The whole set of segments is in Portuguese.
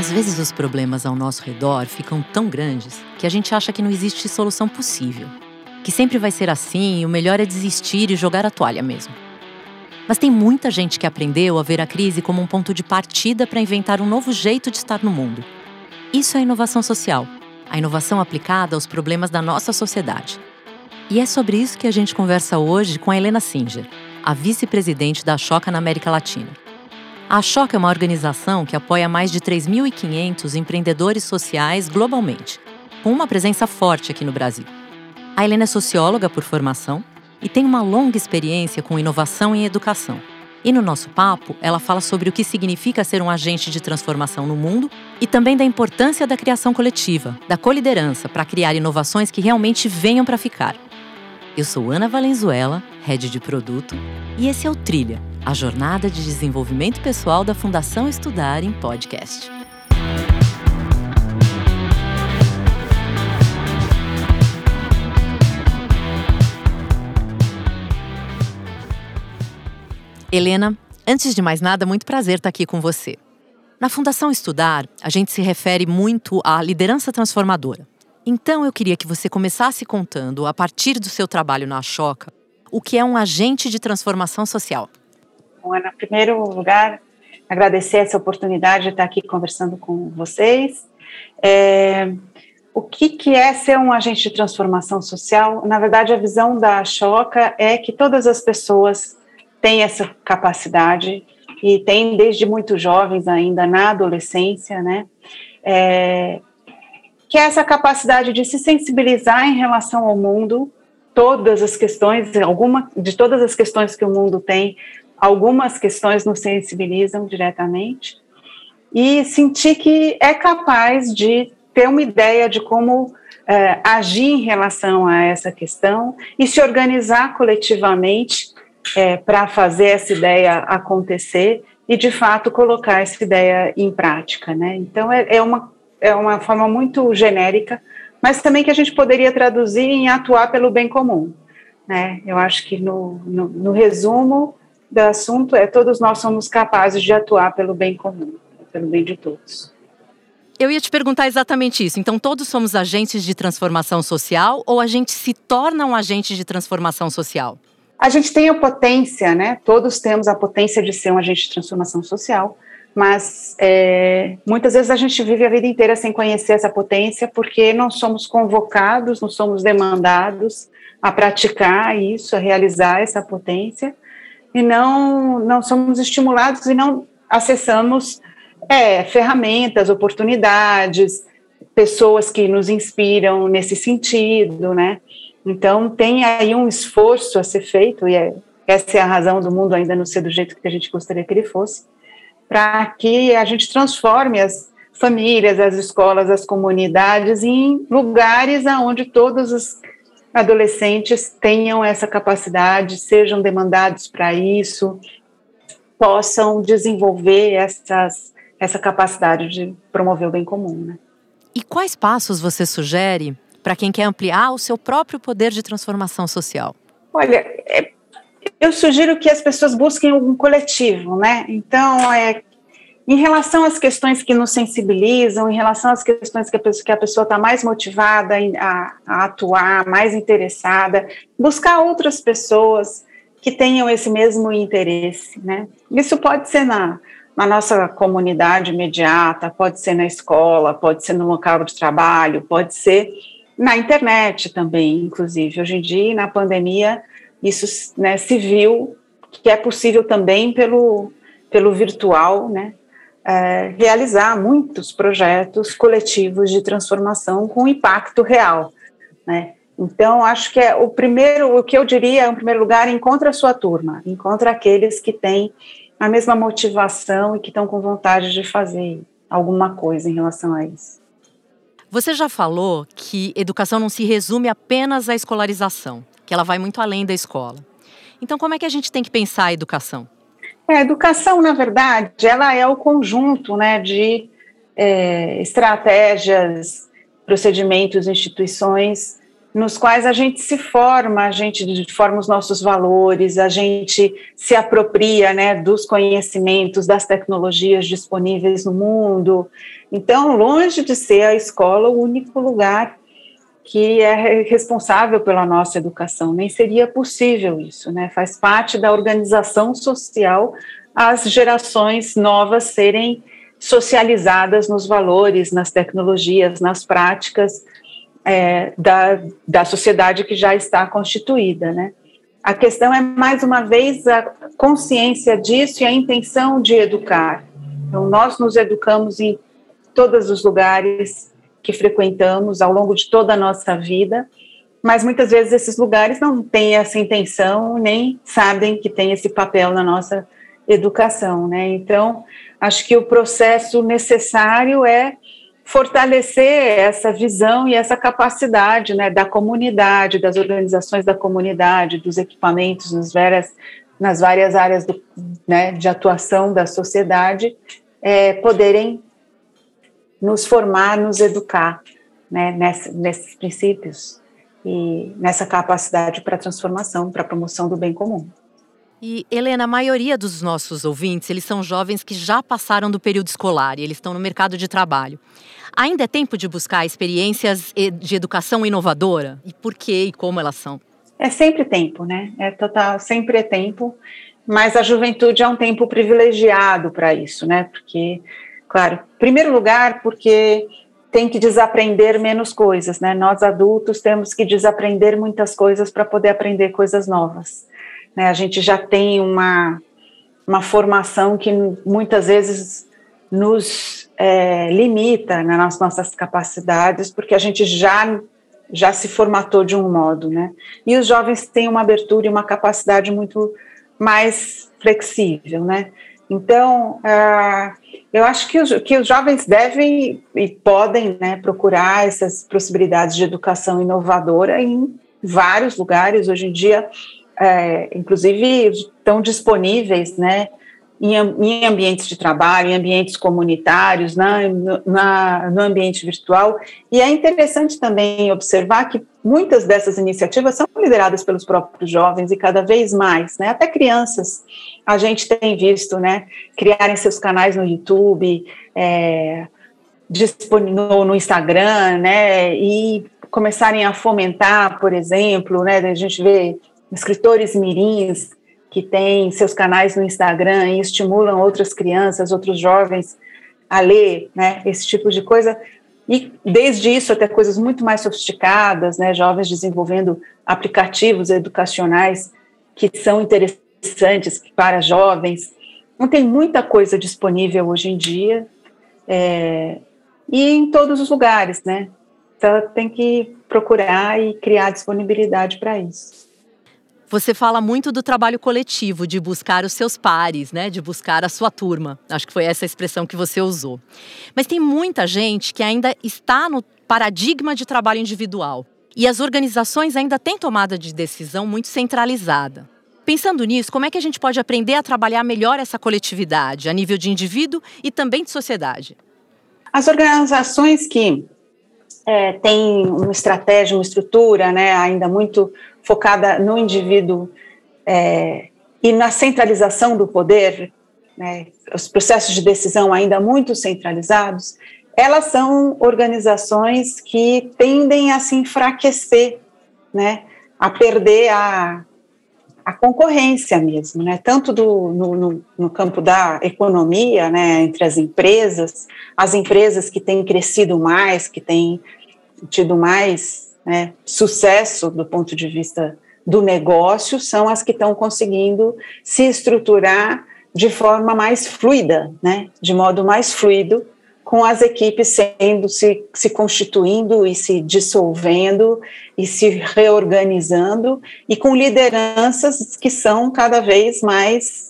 Às vezes os problemas ao nosso redor ficam tão grandes que a gente acha que não existe solução possível. Que sempre vai ser assim e o melhor é desistir e jogar a toalha mesmo. Mas tem muita gente que aprendeu a ver a crise como um ponto de partida para inventar um novo jeito de estar no mundo. Isso é inovação social, a inovação aplicada aos problemas da nossa sociedade. E é sobre isso que a gente conversa hoje com a Helena Singer, a vice-presidente da Choca na América Latina. A Choca é uma organização que apoia mais de 3.500 empreendedores sociais globalmente, com uma presença forte aqui no Brasil. A Helena é socióloga por formação e tem uma longa experiência com inovação em educação. E no nosso papo, ela fala sobre o que significa ser um agente de transformação no mundo e também da importância da criação coletiva, da coliderança para criar inovações que realmente venham para ficar. Eu sou Ana Valenzuela, head de produto, e esse é o Trilha, a jornada de desenvolvimento pessoal da Fundação Estudar em podcast. Helena, antes de mais nada, muito prazer estar aqui com você. Na Fundação Estudar, a gente se refere muito à liderança transformadora. Então, eu queria que você começasse contando, a partir do seu trabalho na Choca, o que é um agente de transformação social. Bom, Ana, em primeiro lugar, agradecer essa oportunidade de estar aqui conversando com vocês. É, o que, que é ser um agente de transformação social? Na verdade, a visão da Choca é que todas as pessoas tem essa capacidade e tem desde muito jovens ainda na adolescência, né? É, que é essa capacidade de se sensibilizar em relação ao mundo, todas as questões, alguma de todas as questões que o mundo tem, algumas questões nos sensibilizam diretamente e sentir que é capaz de ter uma ideia de como é, agir em relação a essa questão e se organizar coletivamente é, para fazer essa ideia acontecer e, de fato, colocar essa ideia em prática. Né? Então, é, é, uma, é uma forma muito genérica, mas também que a gente poderia traduzir em atuar pelo bem comum. Né? Eu acho que, no, no, no resumo do assunto, é todos nós somos capazes de atuar pelo bem comum, pelo bem de todos. Eu ia te perguntar exatamente isso. Então, todos somos agentes de transformação social ou a gente se torna um agente de transformação social? A gente tem a potência, né? Todos temos a potência de ser um agente de transformação social, mas é, muitas vezes a gente vive a vida inteira sem conhecer essa potência porque não somos convocados, não somos demandados a praticar isso, a realizar essa potência e não não somos estimulados e não acessamos é, ferramentas, oportunidades, pessoas que nos inspiram nesse sentido, né? Então, tem aí um esforço a ser feito, e é, essa é a razão do mundo ainda não ser do jeito que a gente gostaria que ele fosse, para que a gente transforme as famílias, as escolas, as comunidades em lugares onde todos os adolescentes tenham essa capacidade, sejam demandados para isso, possam desenvolver essas, essa capacidade de promover o bem comum. Né? E quais passos você sugere para quem quer ampliar o seu próprio poder de transformação social? Olha, é, eu sugiro que as pessoas busquem um coletivo, né? Então, é, em relação às questões que nos sensibilizam, em relação às questões que a pessoa está mais motivada a, a, atuar, mais interessada, buscar outras pessoas que tenham esse mesmo interesse, né? Isso pode ser na, na nossa comunidade imediata, pode ser na escola, pode ser no local de trabalho, pode ser na internet também, inclusive. Hoje em dia, na pandemia, isso né, se viu que é possível também pelo, pelo virtual, né, é, realizar muitos projetos coletivos de transformação com impacto real, né. Então, acho que é o primeiro, o que eu diria, em primeiro lugar, encontra a sua turma, encontra aqueles que têm a mesma motivação e que estão com vontade de fazer alguma coisa em relação a isso. Você já falou que educação não se resume apenas à escolarização, que ela vai muito além da escola. Então, como é que a gente tem que pensar a educação? É, a educação, na verdade, ela é o conjunto né, de é, estratégias, procedimentos, instituições nos quais a gente se forma, a gente forma os nossos valores, a gente se apropria né, dos conhecimentos, das tecnologias disponíveis no mundo. Então, longe de ser a escola o único lugar que é responsável pela nossa educação, nem seria possível isso, né? Faz parte da organização social as gerações novas serem socializadas nos valores, nas tecnologias, nas práticas é, da, da sociedade que já está constituída, né? A questão é, mais uma vez, a consciência disso e a intenção de educar. Então, nós nos educamos em todos os lugares que frequentamos ao longo de toda a nossa vida, mas muitas vezes esses lugares não têm essa intenção, nem sabem que tem esse papel na nossa educação, né? Então, acho que o processo necessário é fortalecer essa visão e essa capacidade né, da comunidade, das organizações da comunidade, dos equipamentos nas várias, nas várias áreas do, né, de atuação da sociedade, é, poderem nos formar, nos educar né, nessa, nesses princípios e nessa capacidade para transformação, para promoção do bem comum. E Helena, a maioria dos nossos ouvintes, eles são jovens que já passaram do período escolar e eles estão no mercado de trabalho. Ainda é tempo de buscar experiências de educação inovadora? E por que e como elas são? É sempre tempo, né? É total, sempre é tempo. Mas a juventude é um tempo privilegiado para isso, né? Porque, claro, primeiro lugar, porque tem que desaprender menos coisas, né? Nós adultos temos que desaprender muitas coisas para poder aprender coisas novas. Né? A gente já tem uma, uma formação que muitas vezes nos é, limita né, nas nossas capacidades, porque a gente já já se formatou de um modo, né? E os jovens têm uma abertura e uma capacidade muito mais flexível, né? Então, uh, eu acho que os, que os jovens devem e podem né, procurar essas possibilidades de educação inovadora em vários lugares. Hoje em dia, é, inclusive, estão disponíveis, né? Em, em ambientes de trabalho, em ambientes comunitários, na, na, no ambiente virtual. E é interessante também observar que muitas dessas iniciativas são lideradas pelos próprios jovens e cada vez mais, né? Até crianças a gente tem visto, né? Criarem seus canais no YouTube, é, no, no Instagram, né? E começarem a fomentar, por exemplo, né? A gente vê escritores mirins que têm seus canais no Instagram e estimulam outras crianças, outros jovens a ler, né, esse tipo de coisa. E desde isso até coisas muito mais sofisticadas, né, jovens desenvolvendo aplicativos educacionais que são interessantes para jovens. Então, tem muita coisa disponível hoje em dia é, e em todos os lugares, né? Então, tem que procurar e criar disponibilidade para isso. Você fala muito do trabalho coletivo, de buscar os seus pares, né? De buscar a sua turma. Acho que foi essa a expressão que você usou. Mas tem muita gente que ainda está no paradigma de trabalho individual. E as organizações ainda têm tomada de decisão muito centralizada. Pensando nisso, como é que a gente pode aprender a trabalhar melhor essa coletividade, a nível de indivíduo e também de sociedade? As organizações que é, têm uma estratégia, uma estrutura né, ainda muito focada no indivíduo é, e na centralização do poder, né, os processos de decisão ainda muito centralizados, elas são organizações que tendem a se enfraquecer, né, a perder a, a concorrência mesmo, né, tanto do, no, no, no campo da economia, né, entre as empresas, as empresas que têm crescido mais, que têm tido mais né, sucesso do ponto de vista do negócio são as que estão conseguindo se estruturar de forma mais fluida, né, de modo mais fluido, com as equipes sendo se, se constituindo e se dissolvendo e se reorganizando e com lideranças que são cada vez mais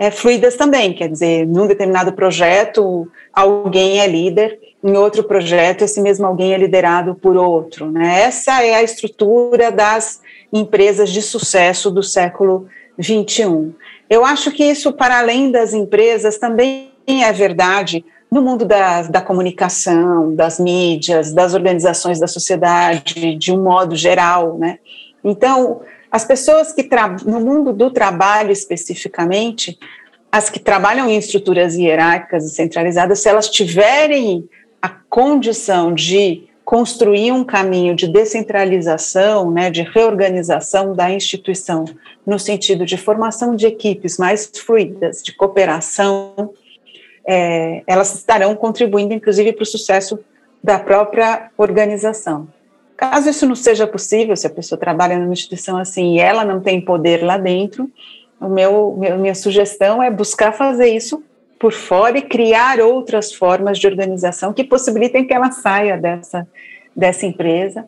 é, fluidas também, quer dizer, num determinado projeto alguém é líder em outro projeto, esse mesmo alguém é liderado por outro. Né? Essa é a estrutura das empresas de sucesso do século XXI. Eu acho que isso, para além das empresas, também é verdade no mundo da, da comunicação, das mídias, das organizações da sociedade, de um modo geral, né? Então, as pessoas que no mundo do trabalho especificamente, as que trabalham em estruturas hierárquicas e centralizadas, se elas tiverem a condição de construir um caminho de descentralização, né, de reorganização da instituição, no sentido de formação de equipes mais fluidas, de cooperação, é, elas estarão contribuindo, inclusive, para o sucesso da própria organização. Caso isso não seja possível, se a pessoa trabalha numa instituição assim e ela não tem poder lá dentro, o meu, minha sugestão é buscar fazer isso por fora e criar outras formas de organização que possibilitem que ela saia dessa, dessa empresa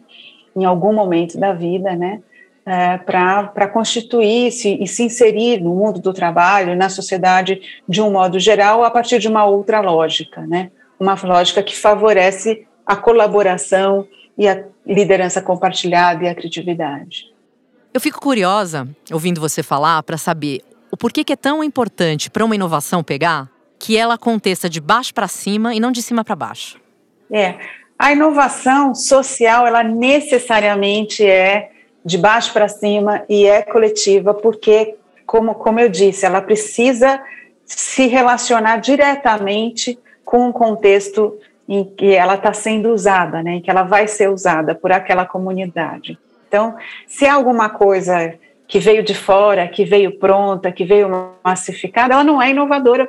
em algum momento da vida, né? É, para constituir-se e se inserir no mundo do trabalho, na sociedade de um modo geral, a partir de uma outra lógica, né? Uma lógica que favorece a colaboração e a liderança compartilhada e a criatividade. Eu fico curiosa, ouvindo você falar, para saber o porquê que é tão importante para uma inovação pegar que ela aconteça de baixo para cima e não de cima para baixo. É, a inovação social, ela necessariamente é de baixo para cima e é coletiva, porque, como, como eu disse, ela precisa se relacionar diretamente com o contexto em que ela está sendo usada, né, em que ela vai ser usada por aquela comunidade. Então, se há alguma coisa que veio de fora, que veio pronta, que veio massificada, ela não é inovadora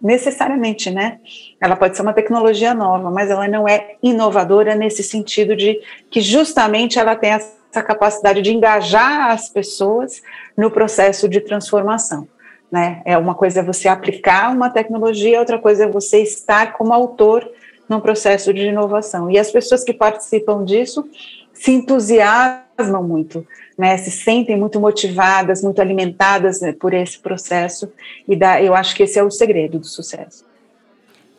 necessariamente, né? Ela pode ser uma tecnologia nova, mas ela não é inovadora nesse sentido de que justamente ela tem essa capacidade de engajar as pessoas no processo de transformação. Né? É uma coisa é você aplicar uma tecnologia, outra coisa é você estar como autor num processo de inovação. E as pessoas que participam disso se entusiasmam muito, né, se sentem muito motivadas, muito alimentadas né, por esse processo, e dá, eu acho que esse é o segredo do sucesso.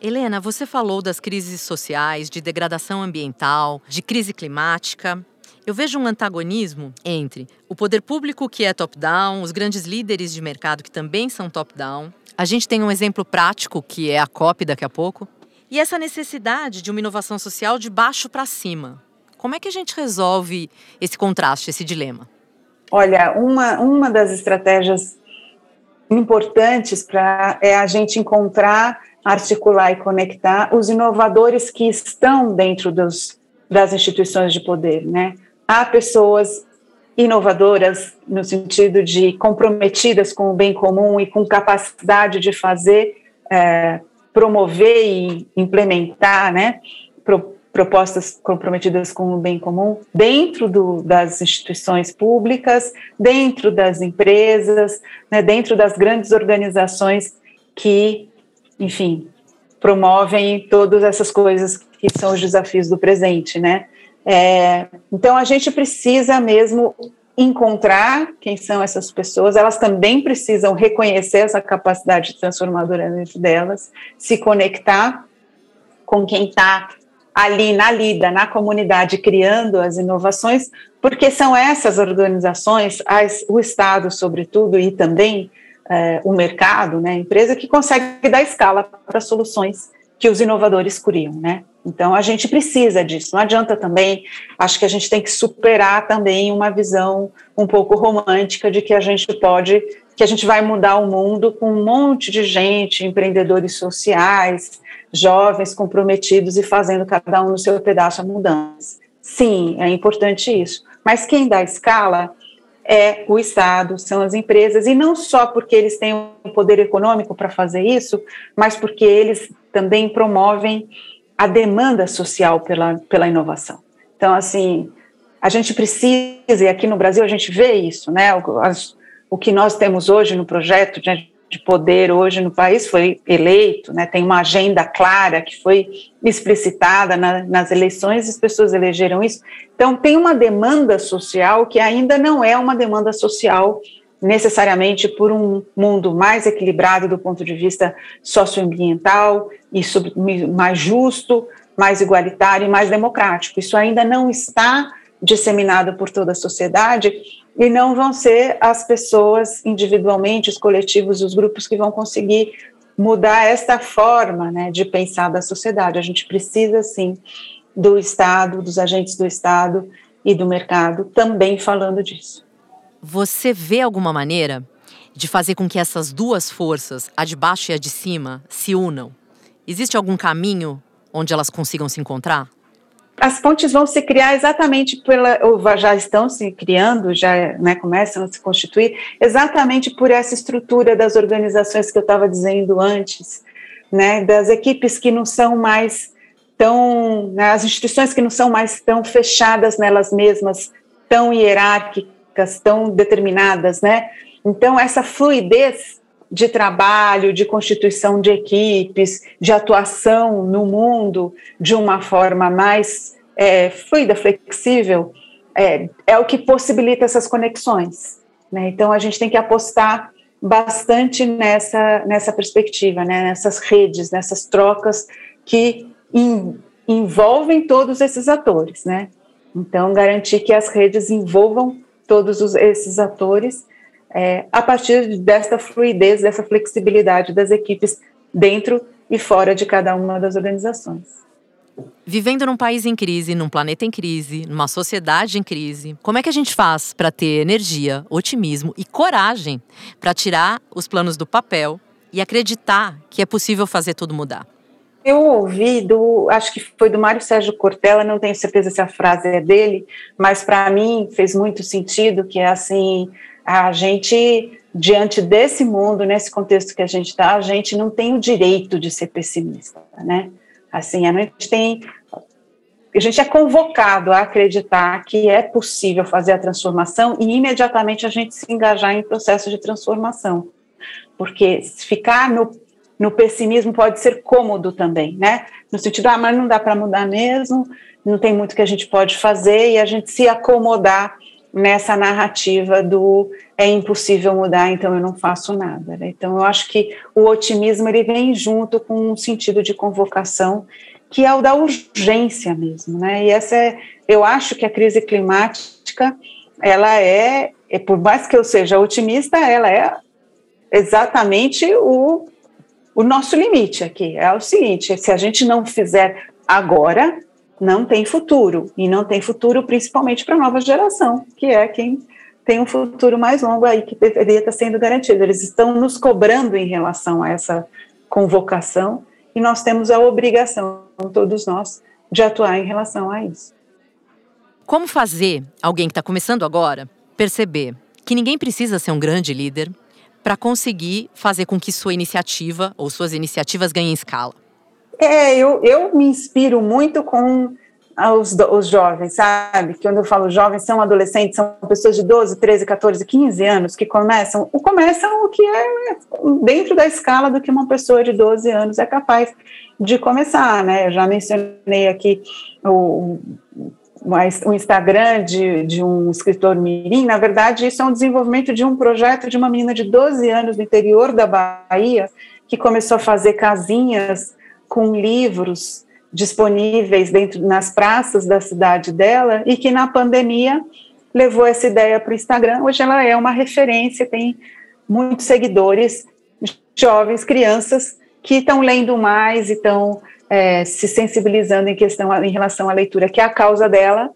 Helena, você falou das crises sociais, de degradação ambiental, de crise climática. Eu vejo um antagonismo entre o poder público, que é top-down, os grandes líderes de mercado, que também são top-down. A gente tem um exemplo prático, que é a COP daqui a pouco. E essa necessidade de uma inovação social de baixo para cima. Como é que a gente resolve esse contraste, esse dilema? Olha, uma, uma das estratégias importantes para é a gente encontrar, articular e conectar os inovadores que estão dentro dos, das instituições de poder, né? Há pessoas inovadoras no sentido de comprometidas com o bem comum e com capacidade de fazer, é, promover e implementar, né? Pro, propostas comprometidas com o bem comum dentro do, das instituições públicas, dentro das empresas, né, dentro das grandes organizações que, enfim, promovem todas essas coisas que são os desafios do presente, né? É, então a gente precisa mesmo encontrar quem são essas pessoas, elas também precisam reconhecer essa capacidade transformadora dentro delas, se conectar com quem está ali na lida, na comunidade, criando as inovações, porque são essas organizações, as, o Estado, sobretudo, e também é, o mercado, né, a empresa, que consegue dar escala para soluções que os inovadores criam, né? Então a gente precisa disso. Não adianta também. Acho que a gente tem que superar também uma visão um pouco romântica de que a gente pode, que a gente vai mudar o mundo com um monte de gente, empreendedores sociais, jovens comprometidos e fazendo cada um no seu pedaço a mudança. Sim, é importante isso. Mas quem dá escala é o Estado, são as empresas, e não só porque eles têm o poder econômico para fazer isso, mas porque eles também promovem a demanda social pela, pela inovação. Então, assim, a gente precisa, e aqui no Brasil a gente vê isso, né? O, as, o que nós temos hoje no projeto de de poder hoje no país foi eleito, né, tem uma agenda clara que foi explicitada na, nas eleições, as pessoas elegeram isso. Então, tem uma demanda social que ainda não é uma demanda social necessariamente por um mundo mais equilibrado do ponto de vista socioambiental e mais justo, mais igualitário e mais democrático. Isso ainda não está disseminado por toda a sociedade e não vão ser as pessoas individualmente, os coletivos, os grupos que vão conseguir mudar esta forma né, de pensar da sociedade. A gente precisa, sim, do Estado, dos agentes do Estado e do mercado também falando disso. Você vê alguma maneira de fazer com que essas duas forças, a de baixo e a de cima, se unam? Existe algum caminho onde elas consigam se encontrar? As pontes vão se criar exatamente pela, ou já estão se criando, já né, começam a se constituir, exatamente por essa estrutura das organizações que eu estava dizendo antes, né, das equipes que não são mais tão, né, as instituições que não são mais tão fechadas nelas mesmas, tão hierárquicas, tão determinadas, né? Então essa fluidez de trabalho, de constituição de equipes, de atuação no mundo de uma forma mais é, fluida, flexível, é, é o que possibilita essas conexões. Né? Então a gente tem que apostar bastante nessa, nessa perspectiva, né? nessas redes, nessas trocas que envolvem todos esses atores, né? Então, garantir que as redes envolvam todos os, esses atores é, a partir desta fluidez, dessa flexibilidade das equipes dentro e fora de cada uma das organizações. Vivendo num país em crise, num planeta em crise, numa sociedade em crise, como é que a gente faz para ter energia, otimismo e coragem para tirar os planos do papel e acreditar que é possível fazer tudo mudar? Eu ouvi do, acho que foi do Mário Sérgio Cortella, não tenho certeza se a frase é dele, mas para mim fez muito sentido que é assim, a gente diante desse mundo, nesse contexto que a gente está, a gente não tem o direito de ser pessimista, né? Assim, a gente tem a gente é convocado a acreditar que é possível fazer a transformação e imediatamente a gente se engajar em processo de transformação. Porque ficar no no pessimismo pode ser cômodo também, né? No sentido, ah, mas não dá para mudar mesmo, não tem muito que a gente pode fazer e a gente se acomodar nessa narrativa do é impossível mudar, então eu não faço nada. Né? Então eu acho que o otimismo ele vem junto com um sentido de convocação que é o da urgência mesmo, né? E essa é, eu acho que a crise climática ela é, por mais que eu seja otimista, ela é exatamente o o nosso limite aqui é o seguinte: se a gente não fizer agora, não tem futuro. E não tem futuro principalmente para a nova geração, que é quem tem um futuro mais longo aí que deveria estar sendo garantido. Eles estão nos cobrando em relação a essa convocação e nós temos a obrigação, todos nós, de atuar em relação a isso. Como fazer alguém que está começando agora perceber que ninguém precisa ser um grande líder, para conseguir fazer com que sua iniciativa ou suas iniciativas ganhem escala? É, eu, eu me inspiro muito com os, os jovens, sabe? Quando eu falo jovens, são adolescentes, são pessoas de 12, 13, 14, 15 anos que começam, começam o que é dentro da escala do que uma pessoa de 12 anos é capaz de começar, né? Eu já mencionei aqui o, o Instagram de, de um escritor mirim, na verdade, isso é um desenvolvimento de um projeto de uma menina de 12 anos do interior da Bahia, que começou a fazer casinhas com livros disponíveis dentro nas praças da cidade dela e que na pandemia levou essa ideia para o Instagram. Hoje ela é uma referência, tem muitos seguidores, jovens, crianças que estão lendo mais e estão é, se sensibilizando em questão em relação à leitura, que é a causa dela,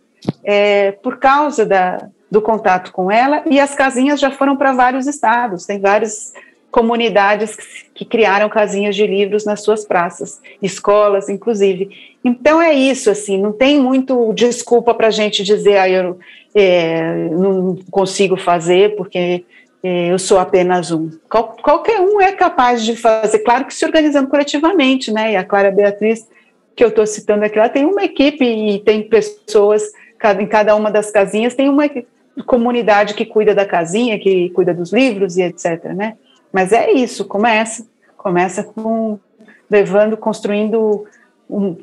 é, por causa da, do contato com ela, e as casinhas já foram para vários estados, tem várias comunidades que, que, criaram casinhas de livros nas suas praças, escolas, inclusive. Então é isso, assim, não tem muito desculpa para a gente dizer, ah, eu é, não consigo fazer porque eu sou apenas um. Qual, qualquer um é capaz de fazer, claro que se organizando coletivamente, né? E a Clara Beatriz, que eu estou citando aqui, ela tem uma equipe e tem pessoas, em cada uma das casinhas tem uma comunidade que cuida da casinha, que cuida dos livros e etc, né? Mas é isso, começa, começa com levando, construindo, um,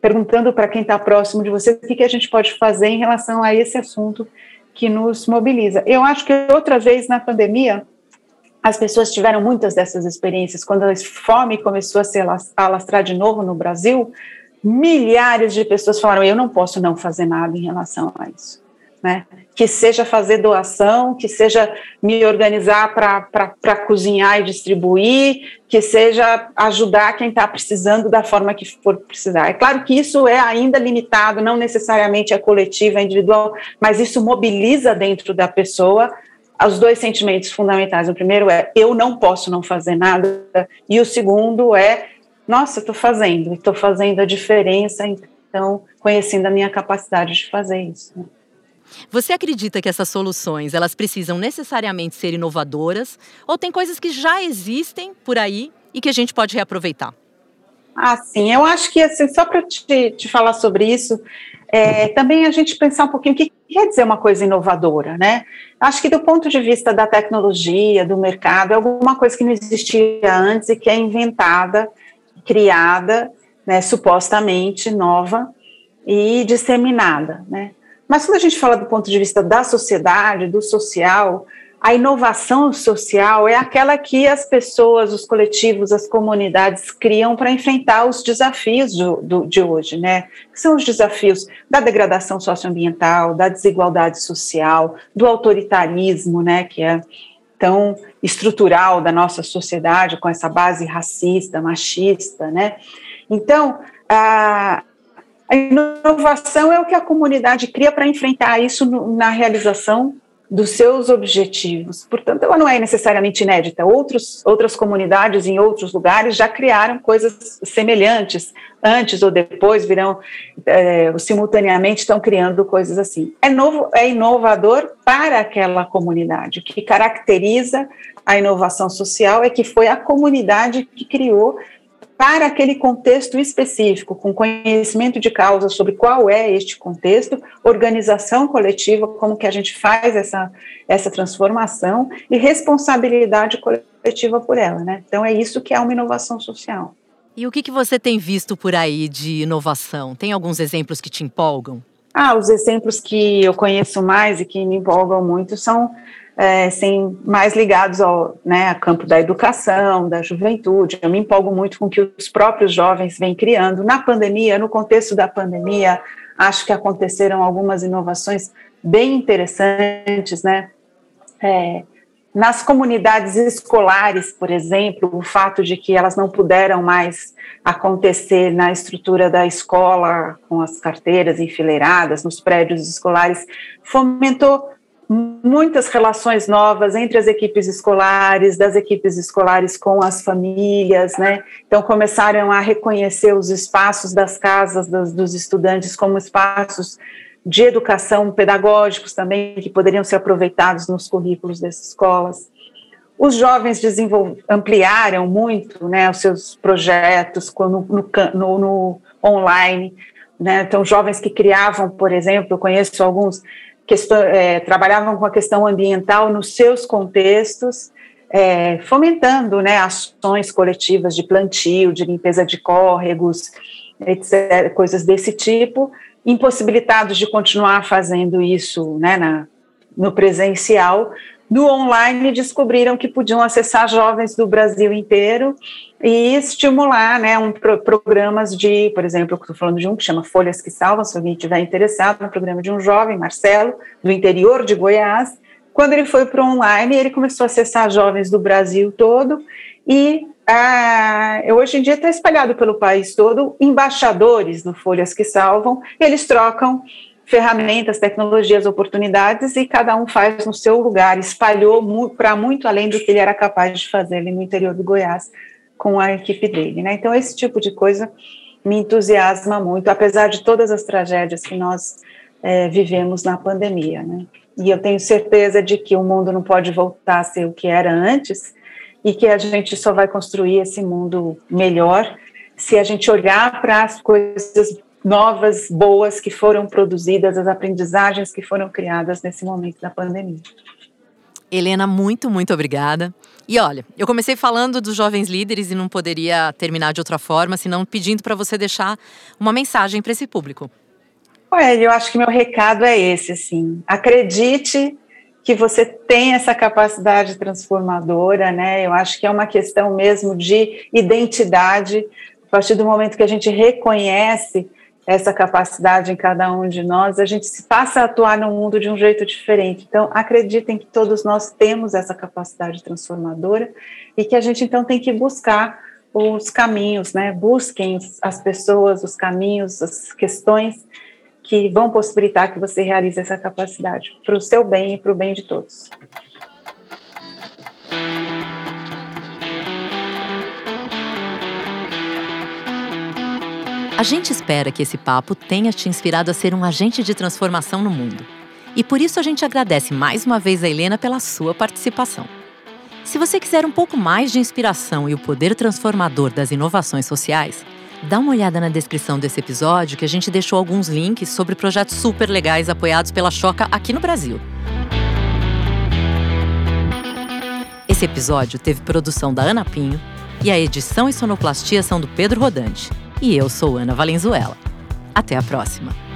perguntando para quem está próximo de você o que, que a gente pode fazer em relação a esse assunto que nos mobiliza. Eu acho que outra vez na pandemia, as pessoas tiveram muitas dessas experiências. Quando a fome começou a se alastrar de novo no Brasil, milhares de pessoas falaram: eu não posso não fazer nada em relação a isso. Né? Que seja fazer doação, que seja me organizar para cozinhar e distribuir, que seja ajudar quem está precisando da forma que for precisar. É claro que isso é ainda limitado, não necessariamente é coletivo, é individual, mas isso mobiliza dentro da pessoa os dois sentimentos fundamentais. O primeiro é eu não posso não fazer nada, e o segundo é nossa, estou fazendo, estou fazendo a diferença, então conhecendo a minha capacidade de fazer isso. Você acredita que essas soluções elas precisam necessariamente ser inovadoras ou tem coisas que já existem por aí e que a gente pode reaproveitar? Ah, sim. Eu acho que assim, só para te, te, falar sobre isso, é, também a gente pensar um pouquinho o que quer dizer uma coisa inovadora, né? Acho que do ponto de vista da tecnologia, do mercado, é alguma coisa que não existia antes e que é inventada, criada, né, supostamente nova e disseminada, né? Mas quando a gente fala do ponto de vista da sociedade, do social, a inovação social é aquela que as pessoas, os coletivos, as comunidades criam para enfrentar os desafios do, do, de hoje, né? Que são os desafios da degradação socioambiental, da desigualdade social, do autoritarismo, né? Que é tão estrutural da nossa sociedade, com essa base racista, machista, né? Então, a, a inovação é o que a comunidade cria para enfrentar isso na realização dos seus objetivos. Portanto, ela não é necessariamente inédita. Outros, outras comunidades em outros lugares já criaram coisas semelhantes. Antes ou depois virão, é, simultaneamente estão criando coisas assim. É novo, é inovador para aquela comunidade. O que caracteriza a inovação social é que foi a comunidade que criou para aquele contexto específico, com conhecimento de causa sobre qual é este contexto, organização coletiva, como que a gente faz essa, essa transformação e responsabilidade coletiva por ela, né? Então é isso que é uma inovação social. E o que, que você tem visto por aí de inovação? Tem alguns exemplos que te empolgam? Ah, os exemplos que eu conheço mais e que me empolgam muito são é, sem, mais ligados ao né, campo da educação, da juventude. Eu me empolgo muito com o que os próprios jovens vêm criando. Na pandemia, no contexto da pandemia, acho que aconteceram algumas inovações bem interessantes, né? É, nas comunidades escolares, por exemplo, o fato de que elas não puderam mais acontecer na estrutura da escola, com as carteiras enfileiradas nos prédios escolares, fomentou muitas relações novas entre as equipes escolares, das equipes escolares com as famílias, né? Então começaram a reconhecer os espaços das casas dos, estudantes como espaços de educação pedagógicos também que poderiam ser aproveitados nos currículos dessas escolas. Os jovens ampliaram muito, né, os seus projetos no, no, no online, né? Então jovens que criavam, por exemplo, eu conheço alguns questão, é, trabalhavam com a questão ambiental nos seus contextos, é, fomentando né, ações coletivas de plantio, de limpeza de córregos, etc., coisas desse tipo, impossibilitados de continuar fazendo isso né, na, no presencial, no online descobriram que podiam acessar jovens do Brasil inteiro e estimular né, um, pro, programas de, por exemplo, eu estou falando de um que chama Folhas que Salvam, se alguém estiver interessado, no programa de um jovem, Marcelo, do interior de Goiás. Quando ele foi para o online, ele começou a acessar jovens do Brasil todo e ah, hoje em dia está espalhado pelo país todo embaixadores do Folhas que Salvam, eles trocam ferramentas, tecnologias, oportunidades e cada um faz no seu lugar, espalhou para muito além do que ele era capaz de fazer ali no interior do Goiás com a equipe dele, né? Então esse tipo de coisa me entusiasma muito, apesar de todas as tragédias que nós é, vivemos na pandemia, né? E eu tenho certeza de que o mundo não pode voltar a ser o que era antes e que a gente só vai construir esse mundo melhor se a gente olhar para as coisas novas, boas que foram produzidas, as aprendizagens que foram criadas nesse momento da pandemia. Helena, muito, muito obrigada. E olha, eu comecei falando dos jovens líderes e não poderia terminar de outra forma, senão pedindo para você deixar uma mensagem para esse público. Olha, eu acho que meu recado é esse, assim, acredite que você tem essa capacidade transformadora, né? Eu acho que é uma questão mesmo de identidade. A partir do momento que a gente reconhece essa capacidade em cada um de nós, a gente se passa a atuar no mundo de um jeito diferente. Então, acreditem que todos nós temos essa capacidade transformadora e que a gente então tem que buscar os caminhos, né? Busquem as pessoas, os caminhos, as questões que vão possibilitar que você realize essa capacidade para o seu bem e para o bem de todos. A gente espera que esse papo tenha te inspirado a ser um agente de transformação no mundo. E por isso a gente agradece mais uma vez a Helena pela sua participação. Se você quiser um pouco mais de inspiração e o poder transformador das inovações sociais, dá uma olhada na descrição desse episódio que a gente deixou alguns links sobre projetos super legais apoiados pela Choca aqui no Brasil. Esse episódio teve produção da Ana Pinho e a edição e sonoplastia são do Pedro Rodante. E eu sou Ana Valenzuela. Até a próxima!